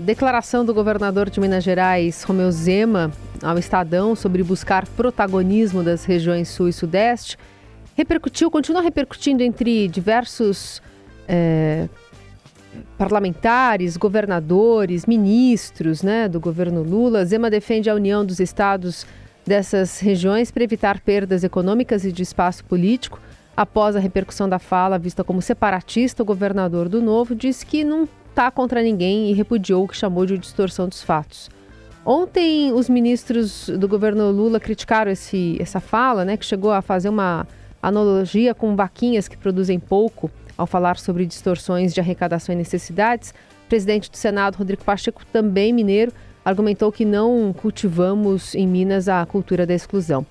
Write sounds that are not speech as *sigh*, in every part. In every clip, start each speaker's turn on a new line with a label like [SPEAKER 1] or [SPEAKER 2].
[SPEAKER 1] declaração do governador de Minas Gerais, Romeu Zema, ao Estadão sobre buscar protagonismo das regiões Sul e Sudeste, repercutiu, continua repercutindo entre diversos é, parlamentares, governadores, ministros né, do governo Lula. Zema defende a união dos estados dessas regiões para evitar perdas econômicas e de espaço político. Após a repercussão da fala, vista como separatista, o governador do Novo disse que não está contra ninguém e repudiou o que chamou de distorção dos fatos. Ontem, os ministros do governo Lula criticaram esse, essa fala, né, que chegou a fazer uma analogia com vaquinhas que produzem pouco, ao falar sobre distorções de arrecadação e necessidades. O presidente do Senado, Rodrigo Pacheco, também mineiro, argumentou que não cultivamos em Minas a cultura da exclusão.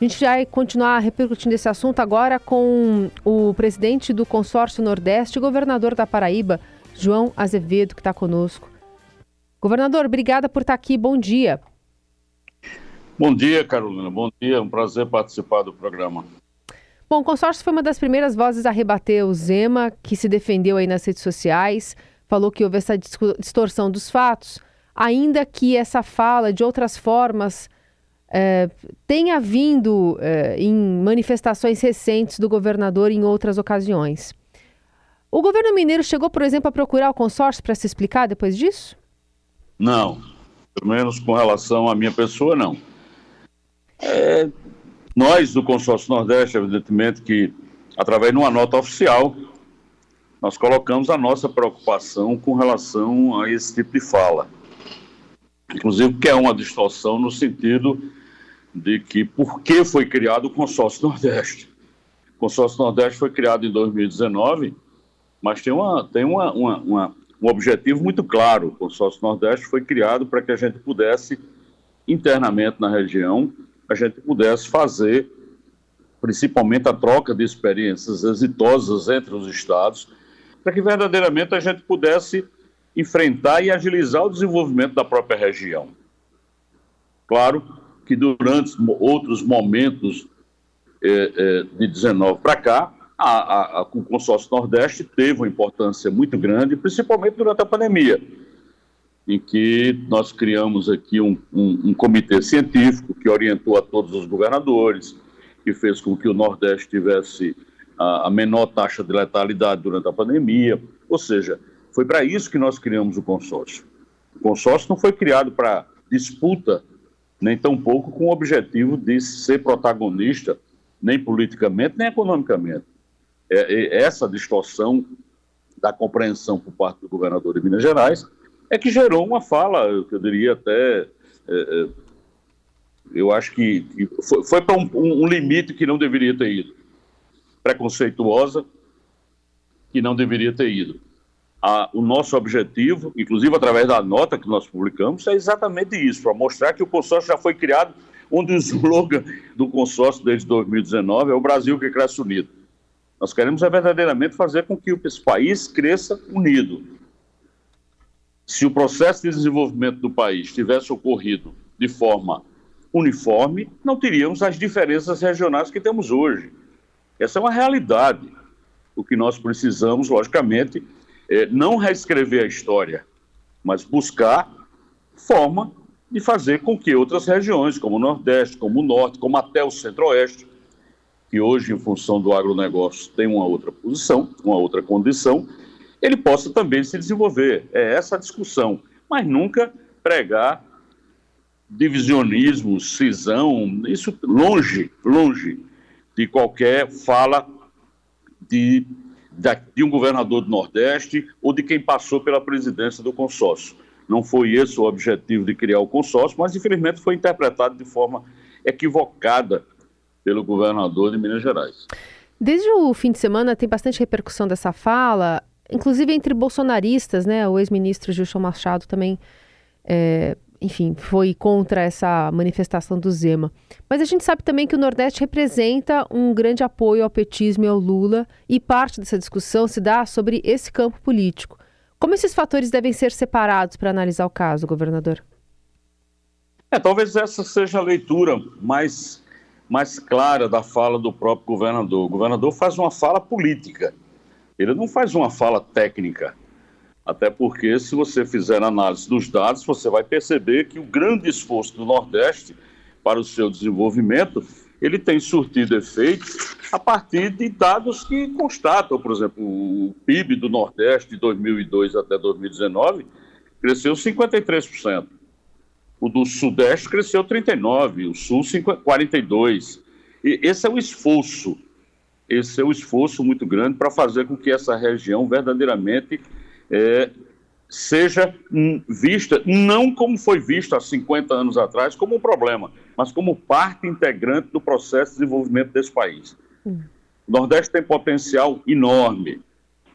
[SPEAKER 1] A gente vai continuar repercutindo esse assunto agora com o presidente do Consórcio Nordeste, governador da Paraíba, João Azevedo, que está conosco. Governador, obrigada por estar aqui. Bom dia.
[SPEAKER 2] Bom dia, Carolina. Bom dia. É um prazer participar do programa.
[SPEAKER 1] Bom, o consórcio foi uma das primeiras vozes a rebater o Zema, que se defendeu aí nas redes sociais, falou que houve essa distorção dos fatos, ainda que essa fala, de outras formas, é, tenha vindo é, em manifestações recentes do governador em outras ocasiões. O governo mineiro chegou, por exemplo, a procurar o consórcio para se explicar depois disso?
[SPEAKER 2] Não, pelo menos com relação à minha pessoa, não. É, nós, do Consórcio Nordeste, evidentemente que, através de uma nota oficial, nós colocamos a nossa preocupação com relação a esse tipo de fala. Inclusive, que é uma distorção no sentido de que por que foi criado o Consórcio Nordeste. O Consórcio Nordeste foi criado em 2019 mas tem, uma, tem uma, uma, uma, um objetivo muito claro. O consórcio Nordeste foi criado para que a gente pudesse, internamente na região, a gente pudesse fazer principalmente a troca de experiências exitosas entre os estados, para que verdadeiramente a gente pudesse enfrentar e agilizar o desenvolvimento da própria região. Claro que durante outros momentos eh, eh, de 19 para cá, a, a, o consórcio Nordeste teve uma importância muito grande, principalmente durante a pandemia, em que nós criamos aqui um, um, um comitê científico que orientou a todos os governadores, que fez com que o Nordeste tivesse a, a menor taxa de letalidade durante a pandemia. Ou seja, foi para isso que nós criamos o consórcio. O consórcio não foi criado para disputa, nem tampouco com o objetivo de ser protagonista, nem politicamente, nem economicamente é, essa distorção da compreensão por parte do governador de Minas Gerais é que gerou uma fala, eu, eu diria até, é, é, eu acho que, que foi, foi para um, um, limite que não deveria ter ido, preconceituosa, que não deveria ter ido. A, o nosso objetivo, inclusive através da nota que nós publicamos, é exatamente isso, para mostrar que o consórcio já foi criado, onde o slogan do consórcio desde 2019 é o Brasil que cresce unido. Nós queremos é verdadeiramente fazer com que esse país cresça unido. Se o processo de desenvolvimento do país tivesse ocorrido de forma uniforme, não teríamos as diferenças regionais que temos hoje. Essa é uma realidade. O que nós precisamos, logicamente, é não reescrever a história, mas buscar forma de fazer com que outras regiões, como o Nordeste, como o Norte, como até o Centro-Oeste, que hoje, em função do agronegócio, tem uma outra posição, uma outra condição, ele possa também se desenvolver. É essa a discussão, mas nunca pregar divisionismo, cisão, isso longe, longe de qualquer fala de, de um governador do Nordeste ou de quem passou pela presidência do consórcio. Não foi esse o objetivo de criar o consórcio, mas infelizmente foi interpretado de forma equivocada pelo governador de Minas Gerais.
[SPEAKER 1] Desde o fim de semana tem bastante repercussão dessa fala, inclusive entre bolsonaristas, né? O ex-ministro Gilson Machado também, é, enfim, foi contra essa manifestação do Zema. Mas a gente sabe também que o Nordeste representa um grande apoio ao petismo e ao Lula, e parte dessa discussão se dá sobre esse campo político. Como esses fatores devem ser separados para analisar o caso, governador?
[SPEAKER 2] É, talvez essa seja a leitura mais mais clara da fala do próprio governador. O governador faz uma fala política, ele não faz uma fala técnica. Até porque, se você fizer análise dos dados, você vai perceber que o grande esforço do Nordeste para o seu desenvolvimento, ele tem surtido efeito a partir de dados que constatam, por exemplo, o PIB do Nordeste de 2002 até 2019 cresceu 53%. O do Sudeste cresceu 39%, o Sul 42%. E esse é o esforço, esse é o esforço muito grande para fazer com que essa região verdadeiramente é, seja vista, não como foi vista há 50 anos atrás, como um problema, mas como parte integrante do processo de desenvolvimento desse país. Hum. O Nordeste tem potencial enorme.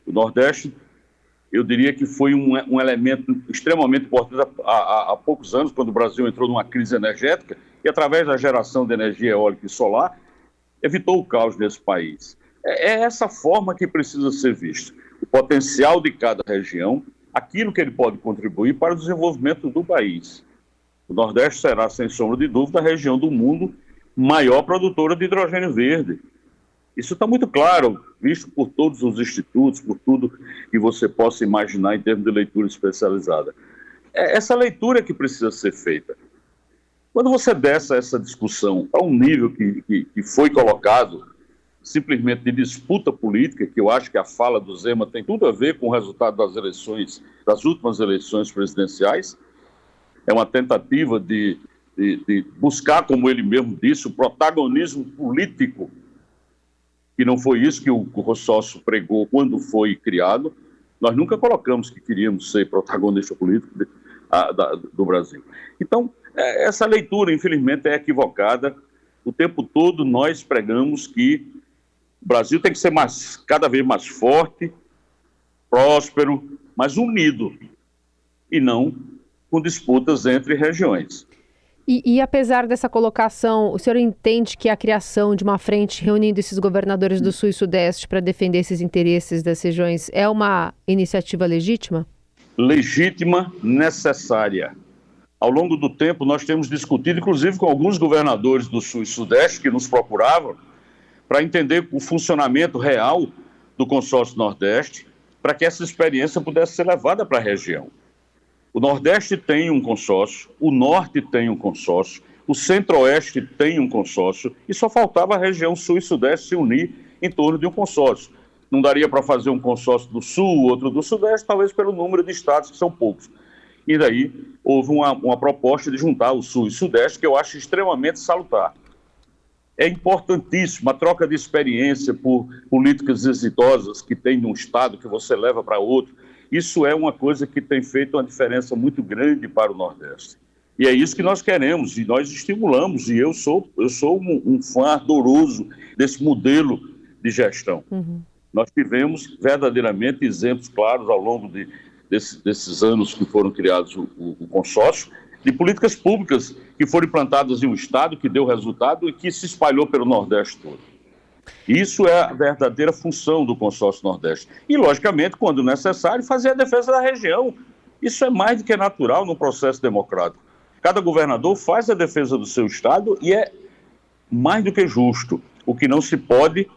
[SPEAKER 2] O Nordeste, eu diria que foi um, um elemento extremamente importante há, há, há, poucos anos, quando o Brasil entrou numa crise energética, e através da geração de energia eólica e solar, evitou o caos nesse país. É, é essa forma que precisa ser vista. O potencial de cada região, aquilo que ele pode contribuir para o desenvolvimento do país. O Nordeste será, sem sombra de dúvida, a região do mundo maior produtora de hidrogênio verde. Isso está muito claro, visto por todos os institutos, por tudo que você possa imaginar em termos de leitura especializada. É essa leitura que precisa ser feita. Quando você desce essa discussão a um nível que, que, que foi colocado simplesmente de disputa política, que eu acho que a fala do Zema tem tudo a ver com o resultado das eleições, das últimas eleições presidenciais. É uma tentativa de, de, de buscar, como ele mesmo disse, o protagonismo político, que não foi isso que o, o consórcio pregou quando foi criado. Nós nunca colocamos que queríamos ser protagonista político de, a, da, do Brasil. Então, é, essa leitura, infelizmente, é equivocada. O tempo todo nós pregamos que o Brasil tem que ser mais, cada vez mais forte, próspero, mas unido, e não com disputas entre regiões.
[SPEAKER 1] E, e, apesar dessa colocação, o senhor entende que a criação de uma frente reunindo esses governadores do Sul e Sudeste para defender esses interesses das regiões é uma iniciativa legítima?
[SPEAKER 2] Legítima, necessária. Ao longo do tempo, nós temos discutido, inclusive com alguns governadores do Sul e Sudeste que nos procuravam, para entender o funcionamento real do consórcio Nordeste, para que essa experiência pudesse ser levada para a região. O Nordeste tem um consórcio, o Norte tem um consórcio, o Centro-Oeste tem um consórcio, e só faltava a região Sul e Sudeste se unir em torno de um consórcio. Não daria para fazer um consórcio do Sul, outro do Sudeste, talvez pelo número de estados, que são poucos. E daí houve uma, uma proposta de juntar o Sul e o Sudeste, que eu acho extremamente salutar é importantíssimo a troca de experiência por políticas exitosas que tem num estado que você leva para outro. Isso é uma coisa que tem feito uma diferença muito grande para o Nordeste. E é isso que nós queremos e nós estimulamos. E eu sou, eu sou um, um fã ardoroso desse modelo de gestão. Uhum. Nós tivemos verdadeiramente exemplos claros ao longo de, desse, desses anos que foram criados o, o, o consórcio de políticas públicas que foram implantadas em um estado que deu resultado e que se espalhou pelo Nordeste todo. Isso é a verdadeira função do consórcio Nordeste. E, logicamente, quando necessário, fazer a defesa da região. Isso é mais do que natural no processo democrático. Cada governador faz a defesa do seu estado e é mais do que justo. O que não se pode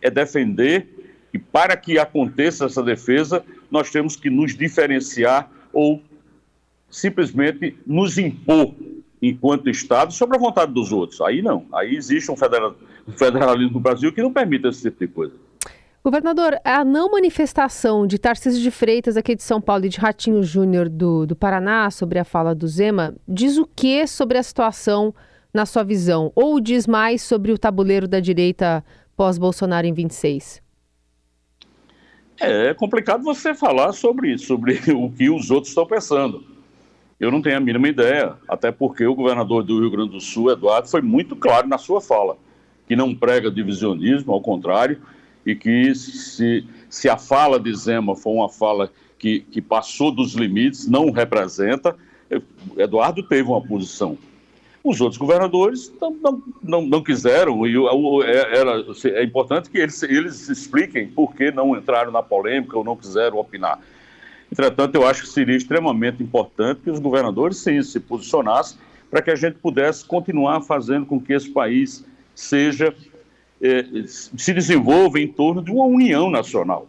[SPEAKER 2] é defender e para que aconteça essa defesa, nós temos que nos diferenciar ou simplesmente nos impor enquanto Estado sobre a vontade dos outros. Aí não. Aí existe um, federalismo no Brasil que não permite esse tipo de coisa.
[SPEAKER 1] Governador, a não manifestação de Tarcísio de Freitas aqui de São Paulo e de Ratinho Júnior do, do Paraná sobre a fala do Zema diz o que sobre a situação na sua visão? Ou diz mais sobre o tabuleiro da direita pós-Bolsonaro em 26?
[SPEAKER 2] É complicado você falar sobre, sobre *laughs* o que os outros estão pensando. Eu não tenho a mínima ideia, até porque o governador do Rio Grande do Sul, Eduardo, foi muito claro na sua fala, que não prega divisionismo, ao contrário, e que se, se a fala de Zema for uma fala que, que passou dos limites, não representa, Eduardo teve uma posição. Os outros governadores não, não, não, não quiseram, e é, era, é importante que eles, eles expliquem por que não entraram na polêmica ou não quiseram opinar. Entretanto, eu acho que seria extremamente importante que os governadores sim se posicionassem para que a gente pudesse continuar fazendo com que esse país seja eh, se desenvolva em torno de uma união nacional.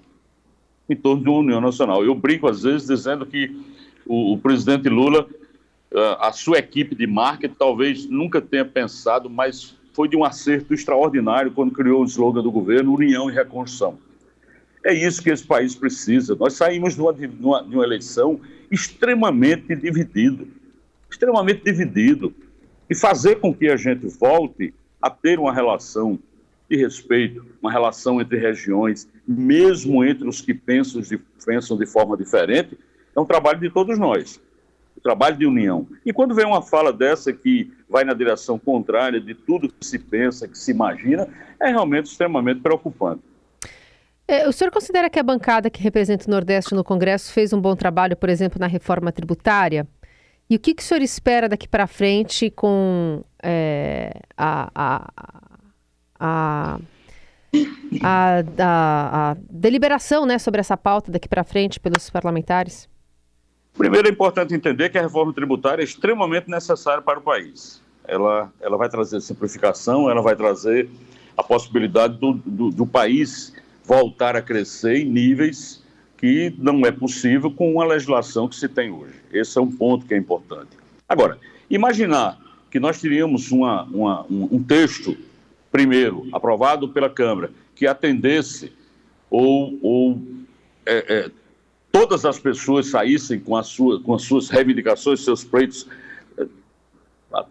[SPEAKER 2] em torno de uma União Nacional. Eu brinco às vezes dizendo que o, o presidente Lula, a sua equipe de marketing talvez nunca tenha pensado, mas foi de um acerto extraordinário quando criou o slogan do governo, União e Reconstrução. É isso que esse país precisa. Nós saímos de uma, de uma, de uma eleição extremamente dividido, extremamente dividido. E fazer com que a gente volte a ter uma relação de respeito, uma relação entre regiões, mesmo entre os que pensam de, pensam de forma diferente, é um trabalho de todos nós, um trabalho de união. E quando vem uma fala dessa que vai na direção contrária de tudo que se pensa, que se imagina, é realmente extremamente preocupante.
[SPEAKER 1] É, o senhor considera que a bancada que representa o Nordeste no Congresso fez um bom trabalho, por exemplo, na reforma tributária? E o que, que o senhor espera daqui para frente com é, a, a, a, a, a, deliberação né, sobre essa pauta daqui para frente pelos parlamentares?
[SPEAKER 2] Primeiro, é importante entender que a reforma tributária é extremamente necessária para o país. Ela, ela vai trazer simplificação, ela vai trazer a possibilidade do, do, do país voltar a crescer em níveis que não é possível com a legislação que se tem hoje. Esse é um ponto que é importante. Agora, imaginar que nós teríamos uma, uma, um, um texto, primeiro, aprovado pela Câmara, que atendesse ou, ou é, é, todas as pessoas saíssem com, sua, com as suas reivindicações, seus pleitos é,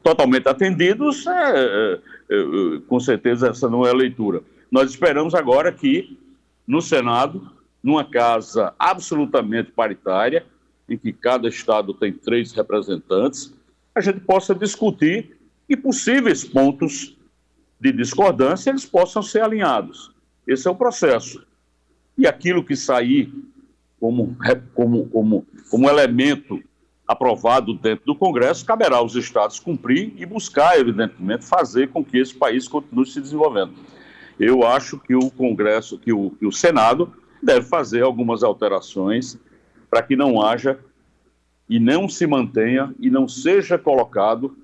[SPEAKER 2] totalmente atendidos, é, é, é, com certeza essa não é a leitura. Nós esperamos agora que no Senado, numa casa absolutamente paritária, em que cada estado tem três representantes, a gente possa discutir e possíveis pontos de discordância eles possam ser alinhados. Esse é o processo. E aquilo que sair como, como, como, como elemento aprovado dentro do Congresso, caberá aos estados cumprir e buscar, evidentemente, fazer com que esse país continue se desenvolvendo eu acho que o Congresso, que o, que o Senado deve fazer algumas alterações para que não haja e não se mantenha e não seja colocado,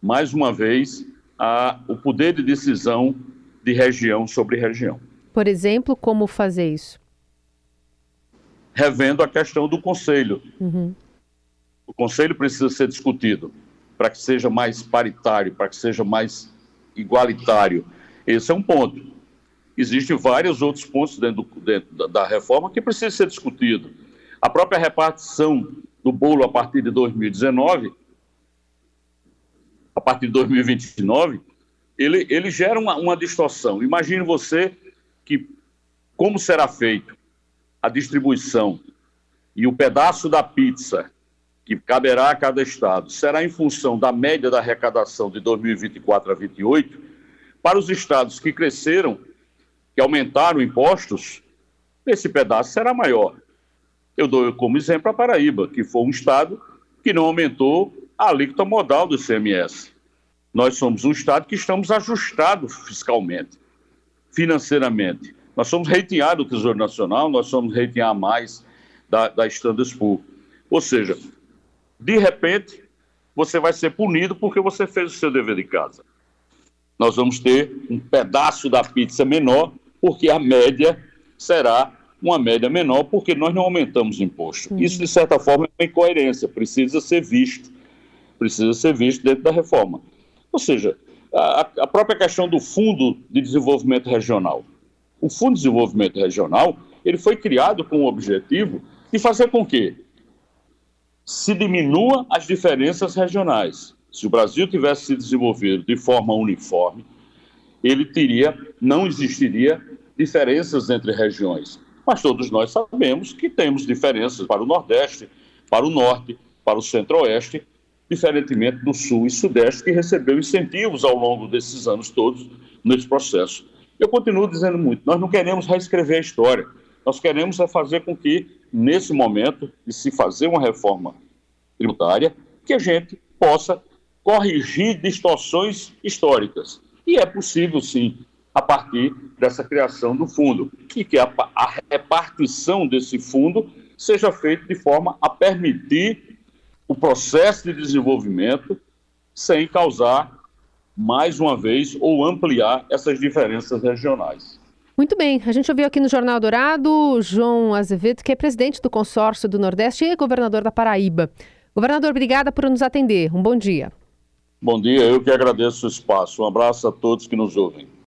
[SPEAKER 2] mais uma vez, a, o poder de decisão de região sobre região.
[SPEAKER 1] Por exemplo, como fazer isso?
[SPEAKER 2] Revendo a questão do Conselho. Uhum. O Conselho precisa ser discutido para que seja mais paritário, para que seja mais igualitário esse é um ponto. Existem vários outros pontos dentro, do, dentro da reforma que precisam ser discutidos. A própria repartição do bolo a partir de 2019, a partir de 2029, ele, ele gera uma, uma distorção. Imagine você que como será feito a distribuição e o pedaço da pizza que caberá a cada estado será em função da média da arrecadação de 2024 a 2028 para os estados que cresceram, que aumentaram impostos, esse pedaço será maior. Eu dou como exemplo a Paraíba, que foi um estado que não aumentou a alíquota modal do ICMS. Nós somos um estado que estamos ajustados fiscalmente, financeiramente. Nós somos reiteados do Tesouro Nacional, nós somos reitear mais da, da Standards Poor. Ou seja, de repente, você vai ser punido porque você fez o seu dever de casa nós vamos ter um pedaço da pizza menor, porque a média será uma média menor, porque nós não aumentamos imposto. Uhum. Isso, de certa forma, é uma incoerência, precisa ser visto, precisa ser visto dentro da reforma. Ou seja, a, a própria questão do Fundo de Desenvolvimento Regional. O Fundo de Desenvolvimento Regional, ele foi criado com o objetivo de fazer com que se diminua as diferenças regionais. Se o Brasil tivesse se desenvolvido de forma uniforme, ele teria, não existiria diferenças entre regiões. Mas todos nós sabemos que temos diferenças para o Nordeste, para o Norte, para o Centro-Oeste, diferentemente do Sul e Sudeste, que recebeu incentivos ao longo desses anos todos nesse processo. Eu continuo dizendo muito, nós não queremos reescrever a história, nós queremos é fazer com que, nesse momento de se fazer uma reforma tributária, que a gente possa corrigir distorções históricas. E é possível, sim, a partir dessa criação do fundo, e que a, a repartição desse fundo seja feita de forma a permitir o processo de desenvolvimento sem causar, mais uma vez, ou ampliar essas diferenças regionais.
[SPEAKER 1] Muito bem, a gente ouviu aqui no Jornal Dourado João Azevedo, que é presidente do consórcio do Nordeste e governador da Paraíba. Governador, obrigada por nos atender. Um bom dia.
[SPEAKER 2] Bom dia, eu que agradeço o espaço. Um abraço a todos que nos ouvem.